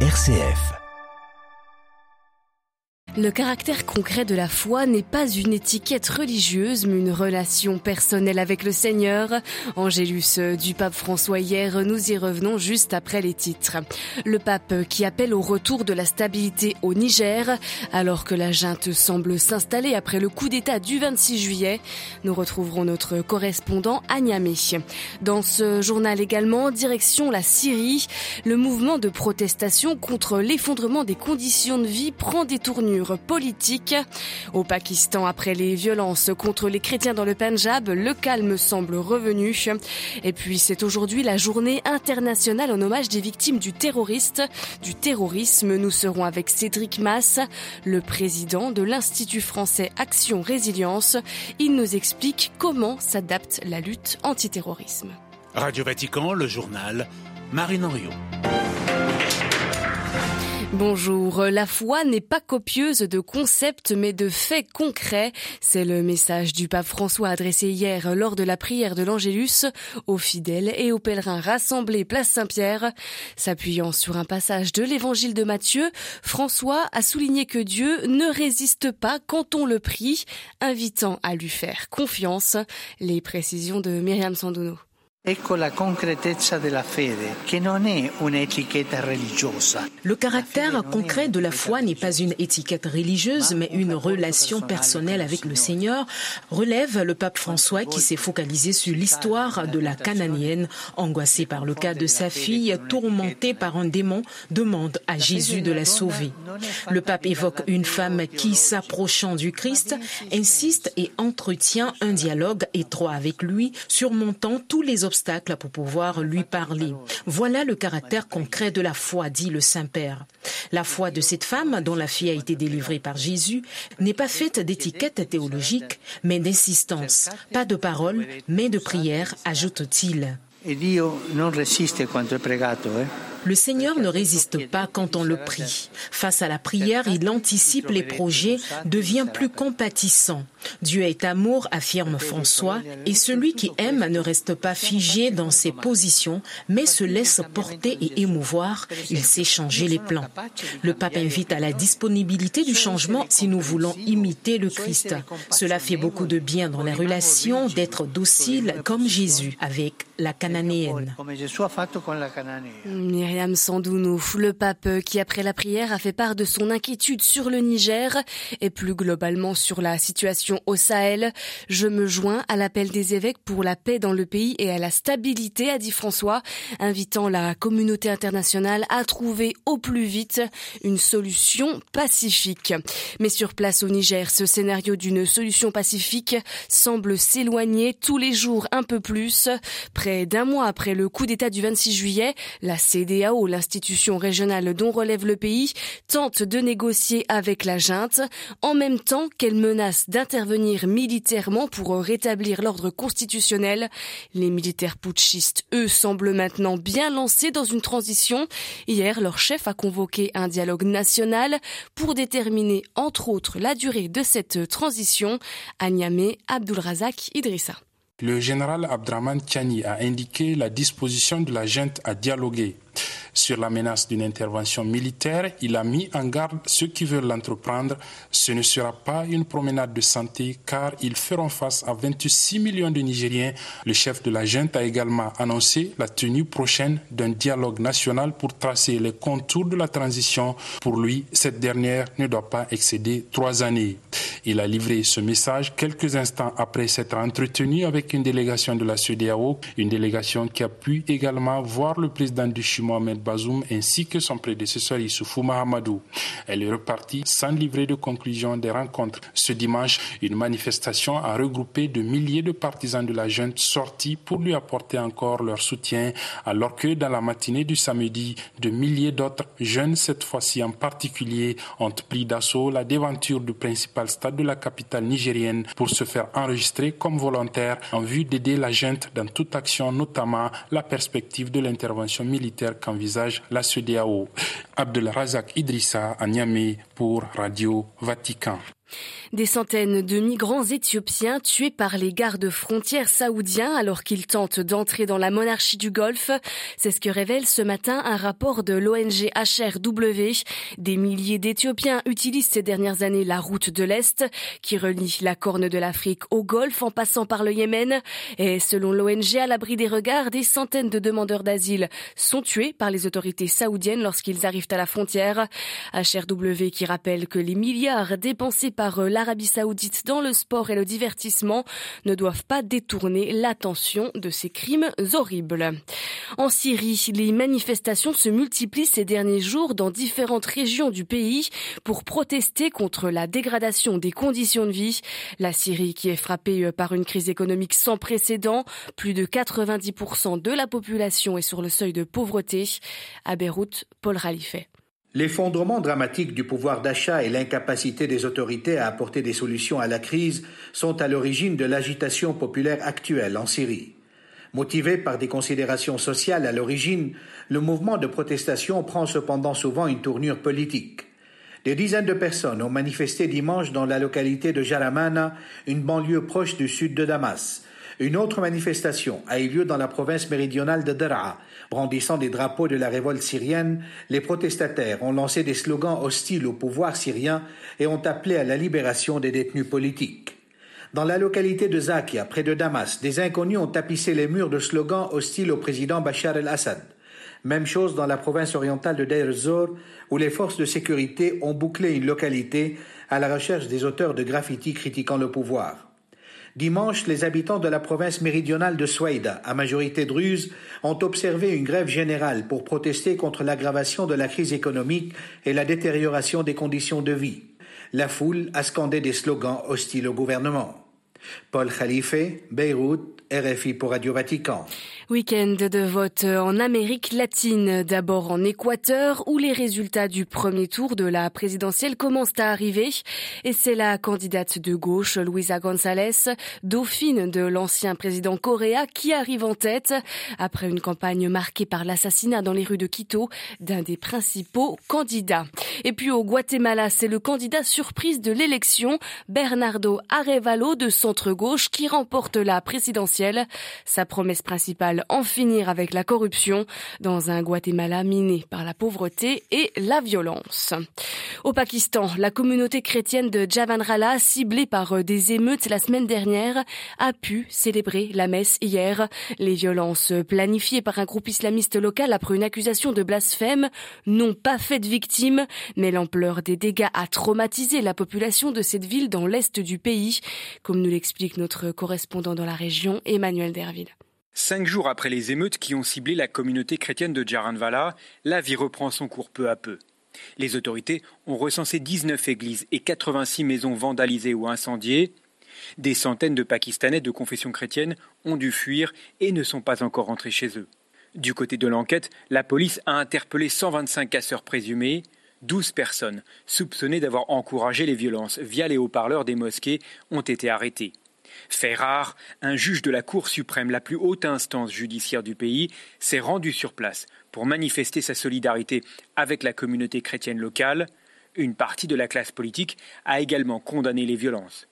RCF. Le caractère concret de la foi n'est pas une étiquette religieuse, mais une relation personnelle avec le Seigneur. Angélus du pape François hier, nous y revenons juste après les titres. Le pape qui appelle au retour de la stabilité au Niger, alors que la junte semble s'installer après le coup d'État du 26 juillet. Nous retrouverons notre correspondant à Niamey. Dans ce journal également, direction la Syrie, le mouvement de protestation contre l'effondrement des conditions de vie prend des tournures politique. Au Pakistan, après les violences contre les chrétiens dans le Punjab, le calme semble revenu. Et puis c'est aujourd'hui la journée internationale en hommage des victimes du terroriste, du terrorisme. Nous serons avec Cédric Mass, le président de l'Institut français Action Résilience. Il nous explique comment s'adapte la lutte antiterrorisme. Radio Vatican, le journal, Marine Henriot. Bonjour, la foi n'est pas copieuse de concepts mais de faits concrets. C'est le message du pape François adressé hier lors de la prière de l'Angélus aux fidèles et aux pèlerins rassemblés place Saint-Pierre. S'appuyant sur un passage de l'évangile de Matthieu, François a souligné que Dieu ne résiste pas quand on le prie, invitant à lui faire confiance. Les précisions de Myriam Sandouno. Le caractère concret de la foi n'est pas une étiquette religieuse, mais une relation personnelle avec le Seigneur, relève le pape François qui s'est focalisé sur l'histoire de la cananéenne, angoissée par le cas de sa fille, tourmentée par un démon, demande à Jésus de la sauver. Le pape évoque une femme qui, s'approchant du Christ, insiste et entretient un dialogue étroit avec lui, surmontant tous les obstacles pour pouvoir lui parler. Voilà le caractère concret de la foi, dit le Saint-Père. La foi de cette femme, dont la fille a été délivrée par Jésus, n'est pas faite d'étiquettes théologiques, mais d'insistance. Pas de parole, mais de prière, ajoute-t-il. Le Seigneur ne résiste pas quand on le prie. Face à la prière, il anticipe les projets, devient plus compatissant. Dieu est amour, affirme François, et celui qui aime ne reste pas figé dans ses positions, mais se laisse porter et émouvoir. Il sait changer les plans. Le pape invite à la disponibilité du changement si nous voulons imiter le Christ. Cela fait beaucoup de bien dans la relation d'être docile comme Jésus avec la cananéenne. Myriam Sandounou, le pape qui après la prière a fait part de son inquiétude sur le Niger et plus globalement sur la situation au Sahel. Je me joins à l'appel des évêques pour la paix dans le pays et à la stabilité, a dit François, invitant la communauté internationale à trouver au plus vite une solution pacifique. Mais sur place au Niger, ce scénario d'une solution pacifique semble s'éloigner tous les jours un peu plus. Près d'un mois après le coup d'État du 26 juillet, la CDA l'institution régionale dont relève le pays, tente de négocier avec la junte, en même temps qu'elle menace d'intervenir militairement pour rétablir l'ordre constitutionnel. Les militaires putschistes, eux, semblent maintenant bien lancés dans une transition. Hier, leur chef a convoqué un dialogue national pour déterminer, entre autres, la durée de cette transition. À Abdulrazak Idrissa. Le général Abdraman Tiani a indiqué la disposition de la junte à dialoguer. Sur la menace d'une intervention militaire, il a mis en garde ceux qui veulent l'entreprendre. Ce ne sera pas une promenade de santé car ils feront face à 26 millions de Nigériens. Le chef de la junte a également annoncé la tenue prochaine d'un dialogue national pour tracer les contours de la transition. Pour lui, cette dernière ne doit pas excéder trois années. Il a livré ce message quelques instants après s'être entretenu avec une délégation de la CEDEAO, une délégation qui a pu également voir le président du Chili Mohamed Bazoum ainsi que son prédécesseur Issoufou Mahamadou. Elle est repartie sans livrer de conclusion des rencontres. Ce dimanche, une manifestation a regroupé de milliers de partisans de la junte sortis pour lui apporter encore leur soutien, alors que dans la matinée du samedi, de milliers d'autres jeunes, cette fois-ci en particulier, ont pris d'assaut la déventure du principal stade de la capitale nigérienne pour se faire enregistrer comme volontaires en vue d'aider la junte dans toute action, notamment la perspective de l'intervention militaire qu'envisage la CEDEAO. Abdel Razak Idrissa à pour Radio Vatican. Des centaines de migrants éthiopiens tués par les gardes frontières saoudiens alors qu'ils tentent d'entrer dans la monarchie du Golfe. C'est ce que révèle ce matin un rapport de l'ONG HRW. Des milliers d'Éthiopiens utilisent ces dernières années la route de l'Est qui relie la corne de l'Afrique au Golfe en passant par le Yémen. Et selon l'ONG, à l'abri des regards, des centaines de demandeurs d'asile sont tués par les autorités saoudiennes lorsqu'ils arrivent à la frontière. HRW qui rappelle que les milliards dépensés par euh, l'Arabie saoudite dans le sport et le divertissement ne doivent pas détourner l'attention de ces crimes horribles. En Syrie, les manifestations se multiplient ces derniers jours dans différentes régions du pays pour protester contre la dégradation des conditions de vie. La Syrie qui est frappée euh, par une crise économique sans précédent, plus de 90% de la population est sur le seuil de pauvreté. À Beyrouth, Paul Ralifet. L'effondrement dramatique du pouvoir d'achat et l'incapacité des autorités à apporter des solutions à la crise sont à l'origine de l'agitation populaire actuelle en Syrie. Motivé par des considérations sociales à l'origine, le mouvement de protestation prend cependant souvent une tournure politique. Des dizaines de personnes ont manifesté dimanche dans la localité de Jaramana, une banlieue proche du sud de Damas, une autre manifestation a eu lieu dans la province méridionale de Daraa. Brandissant des drapeaux de la révolte syrienne, les protestataires ont lancé des slogans hostiles au pouvoir syrien et ont appelé à la libération des détenus politiques. Dans la localité de Zakia, près de Damas, des inconnus ont tapissé les murs de slogans hostiles au président Bachar el-Assad. Même chose dans la province orientale de Deir Zor, où les forces de sécurité ont bouclé une localité à la recherche des auteurs de graffitis critiquant le pouvoir. Dimanche, les habitants de la province méridionale de Souaïda, à majorité druze, ont observé une grève générale pour protester contre l'aggravation de la crise économique et la détérioration des conditions de vie. La foule a scandé des slogans hostiles au gouvernement. Paul Khalife, Beyrouth, RFI pour Radio Vatican. Week-end de vote en Amérique latine, d'abord en Équateur, où les résultats du premier tour de la présidentielle commencent à arriver. Et c'est la candidate de gauche, Luisa González, dauphine de l'ancien président Correa, qui arrive en tête, après une campagne marquée par l'assassinat dans les rues de Quito d'un des principaux candidats. Et puis au Guatemala, c'est le candidat surprise de l'élection, Bernardo Arevalo de centre-gauche, qui remporte la présidentielle. Sa promesse principale en finir avec la corruption dans un Guatemala miné par la pauvreté et la violence. Au Pakistan, la communauté chrétienne de Javanrala, ciblée par des émeutes la semaine dernière, a pu célébrer la messe hier. Les violences planifiées par un groupe islamiste local après une accusation de blasphème n'ont pas fait de victimes, mais l'ampleur des dégâts a traumatisé la population de cette ville dans l'est du pays, comme nous l'explique notre correspondant dans la région, Emmanuel Derville. Cinq jours après les émeutes qui ont ciblé la communauté chrétienne de Jaranvala, la vie reprend son cours peu à peu. Les autorités ont recensé 19 églises et 86 maisons vandalisées ou incendiées. Des centaines de Pakistanais de confession chrétienne ont dû fuir et ne sont pas encore rentrés chez eux. Du côté de l'enquête, la police a interpellé 125 casseurs présumés. 12 personnes soupçonnées d'avoir encouragé les violences via les haut-parleurs des mosquées ont été arrêtées. Fait rare, un juge de la Cour suprême, la plus haute instance judiciaire du pays, s'est rendu sur place pour manifester sa solidarité avec la communauté chrétienne locale. Une partie de la classe politique a également condamné les violences.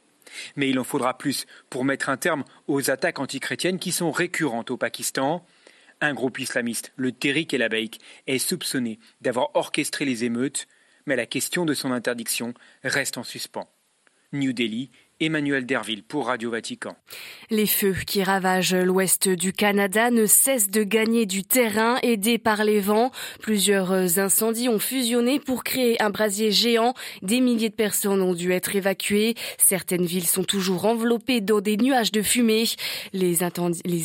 Mais il en faudra plus pour mettre un terme aux attaques antichrétiennes qui sont récurrentes au Pakistan. Un groupe islamiste, le Tehrik el Abaïk, est soupçonné d'avoir orchestré les émeutes, mais la question de son interdiction reste en suspens. New Delhi, Emmanuel Derville pour Radio Vatican. Les feux qui ravagent l'ouest du Canada ne cessent de gagner du terrain aidés par les vents. Plusieurs incendies ont fusionné pour créer un brasier géant. Des milliers de personnes ont dû être évacuées. Certaines villes sont toujours enveloppées dans des nuages de fumée. Les,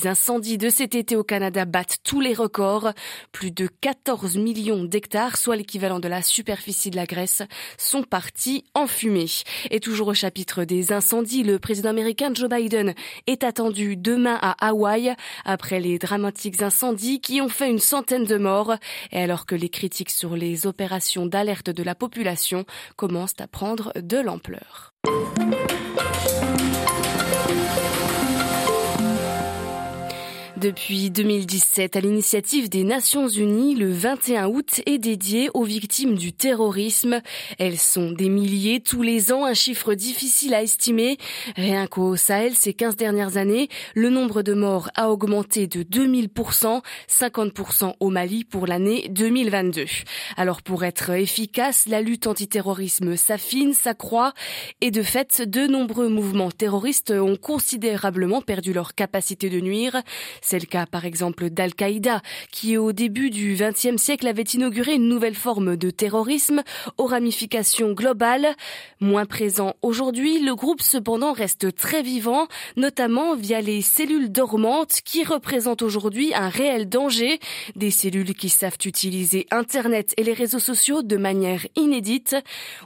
incendies de cet été au Canada battent tous les records. Plus de 14 millions d'hectares, soit l'équivalent de la superficie de la Grèce, sont partis en fumée. Et toujours au chapitre des incendie, le président américain Joe Biden est attendu demain à Hawaï après les dramatiques incendies qui ont fait une centaine de morts et alors que les critiques sur les opérations d'alerte de la population commencent à prendre de l'ampleur. Depuis 2017, à l'initiative des Nations Unies, le 21 août est dédié aux victimes du terrorisme. Elles sont des milliers tous les ans, un chiffre difficile à estimer. Rien qu'au Sahel, ces 15 dernières années, le nombre de morts a augmenté de 2000%, 50% au Mali pour l'année 2022. Alors pour être efficace, la lutte antiterrorisme s'affine, s'accroît et de fait, de nombreux mouvements terroristes ont considérablement perdu leur capacité de nuire. C'est le cas par exemple d'Al-Qaïda, qui au début du XXe siècle avait inauguré une nouvelle forme de terrorisme aux ramifications globales. Moins présent aujourd'hui, le groupe cependant reste très vivant, notamment via les cellules dormantes qui représentent aujourd'hui un réel danger, des cellules qui savent utiliser Internet et les réseaux sociaux de manière inédite.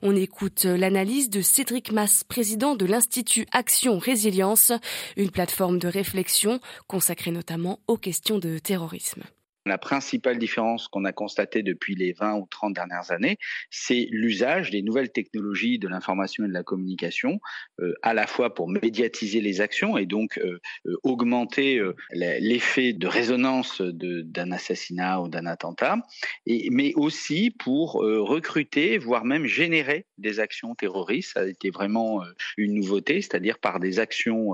On écoute l'analyse de Cédric Mass, président de l'Institut Action Résilience, une plateforme de réflexion consacrée notamment aux questions de terrorisme. La principale différence qu'on a constatée depuis les 20 ou 30 dernières années, c'est l'usage des nouvelles technologies de l'information et de la communication, euh, à la fois pour médiatiser les actions et donc euh, euh, augmenter l'effet de résonance d'un assassinat ou d'un attentat, mais aussi pour recruter, voire même générer des actions terroristes. Ça a été vraiment une nouveauté, c'est-à-dire par des actions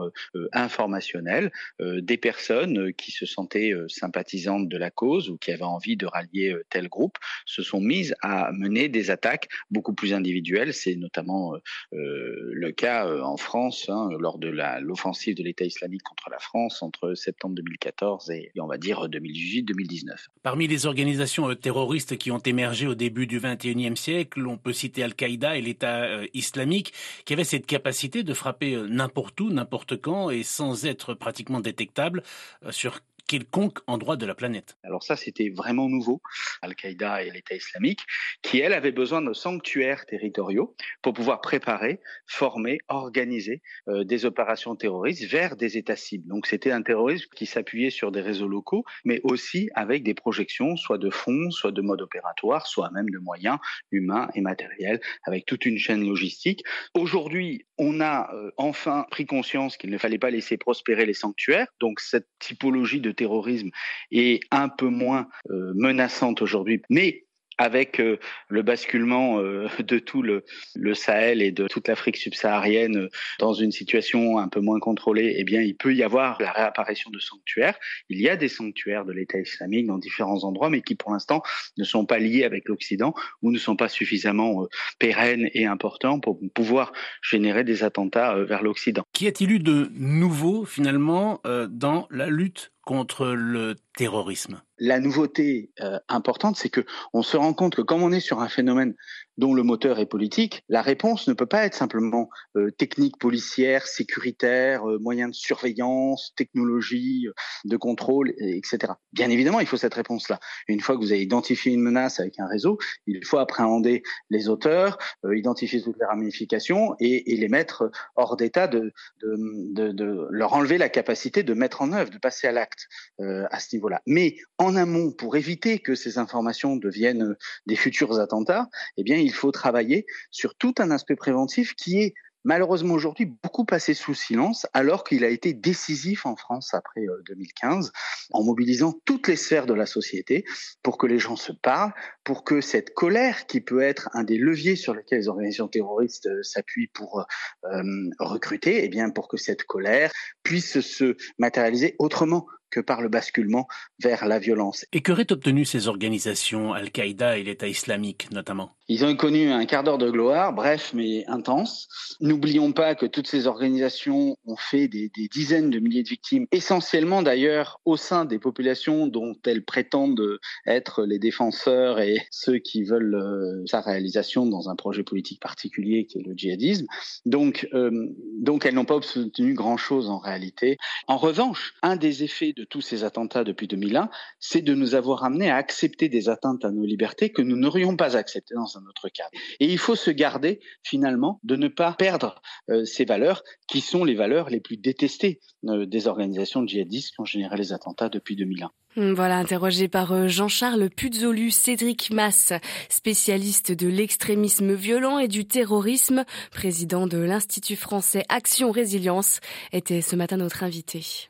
informationnelles, des personnes qui se sentaient sympathisantes de la cause ou qui avaient envie de rallier euh, tel groupe se sont mises à mener des attaques beaucoup plus individuelles. C'est notamment euh, euh, le cas en France hein, lors de l'offensive de l'État islamique contre la France entre septembre 2014 et, on va dire 2018-2019. Parmi les organisations terroristes qui ont émergé au début du 21e siècle, on peut citer Al-Qaïda et l'État islamique qui avaient cette capacité de frapper n'importe où, n'importe quand et sans être pratiquement détectable sur quelconque endroit de la planète. Alors ça, c'était vraiment nouveau, Al-Qaïda et l'État islamique, qui, elles, avaient besoin de sanctuaires territoriaux pour pouvoir préparer, former, organiser euh, des opérations terroristes vers des États cibles. Donc c'était un terrorisme qui s'appuyait sur des réseaux locaux, mais aussi avec des projections, soit de fonds, soit de mode opératoire, soit même de moyens humains et matériels, avec toute une chaîne logistique. Aujourd'hui, on a euh, enfin pris conscience qu'il ne fallait pas laisser prospérer les sanctuaires. Donc cette typologie de terrorisme est un peu moins euh, menaçante aujourd'hui. Mais avec euh, le basculement euh, de tout le, Sahel et de toute l'Afrique subsaharienne euh, dans une situation un peu moins contrôlée, eh bien, il peut y avoir la réapparition de sanctuaires. Il y a des sanctuaires de l'État islamique dans différents endroits, mais qui pour l'instant ne sont pas liés avec l'Occident ou ne sont pas suffisamment pérennes et importants pour pouvoir générer des attentats vers l'Occident. Qu'y a-t-il eu de nouveau finalement dans la lutte contre le terrorisme. La nouveauté euh, importante, c'est que on se rend compte que comme on est sur un phénomène dont le moteur est politique, la réponse ne peut pas être simplement euh, technique policière, sécuritaire, euh, moyens de surveillance, technologie euh, de contrôle, etc. Bien évidemment, il faut cette réponse-là. Une fois que vous avez identifié une menace avec un réseau, il faut appréhender les auteurs, identifier toutes les ramifications et, et les mettre hors d'état de, de, de, de, leur enlever la capacité de mettre en œuvre, de passer à l'acte à ce niveau-là. Mais en amont, pour éviter que ces informations deviennent des futurs attentats, eh bien, il faut travailler sur tout un aspect préventif qui est malheureusement aujourd'hui beaucoup passé sous silence alors qu'il a été décisif en France après 2015 euh, en mobilisant toutes les sphères de la société pour que les gens se parlent, pour que cette colère qui peut être un des leviers sur lesquels les organisations terroristes euh, s'appuient pour euh, recruter, et eh bien pour que cette colère puisse se matérialiser autrement que par le basculement vers la violence. Et qu'auraient obtenu ces organisations, Al-Qaïda et l'État islamique notamment? Ils ont connu un quart d'heure de gloire, bref mais intense. N'oublions pas que toutes ces organisations ont fait des, des, dizaines de milliers de victimes, essentiellement d'ailleurs au sein des populations dont elles prétendent être les défenseurs et ceux qui veulent euh, sa réalisation dans un projet politique particulier qui est le djihadisme. Donc, euh, donc elles n'ont pas obtenu grand-chose en réalité. En revanche, un des effets de tous ces attentats depuis 2001, c'est de nous avoir amené à accepter des atteintes à nos libertés que nous n'aurions pas acceptées dans un autre cadre. Et il faut se garder finalement de ne pas perdre euh, ces valeurs qui sont les valeurs les plus détestées euh, des organisations djihadistes qui ont généré les attentats depuis 2001. Voilà, interrogé par euh, Jean-Charles Puzolu, Cédric Mass, spécialiste de l'extrémisme violent et du terrorisme, président de l'Institut français Action Résilience, était ce matin notre invité.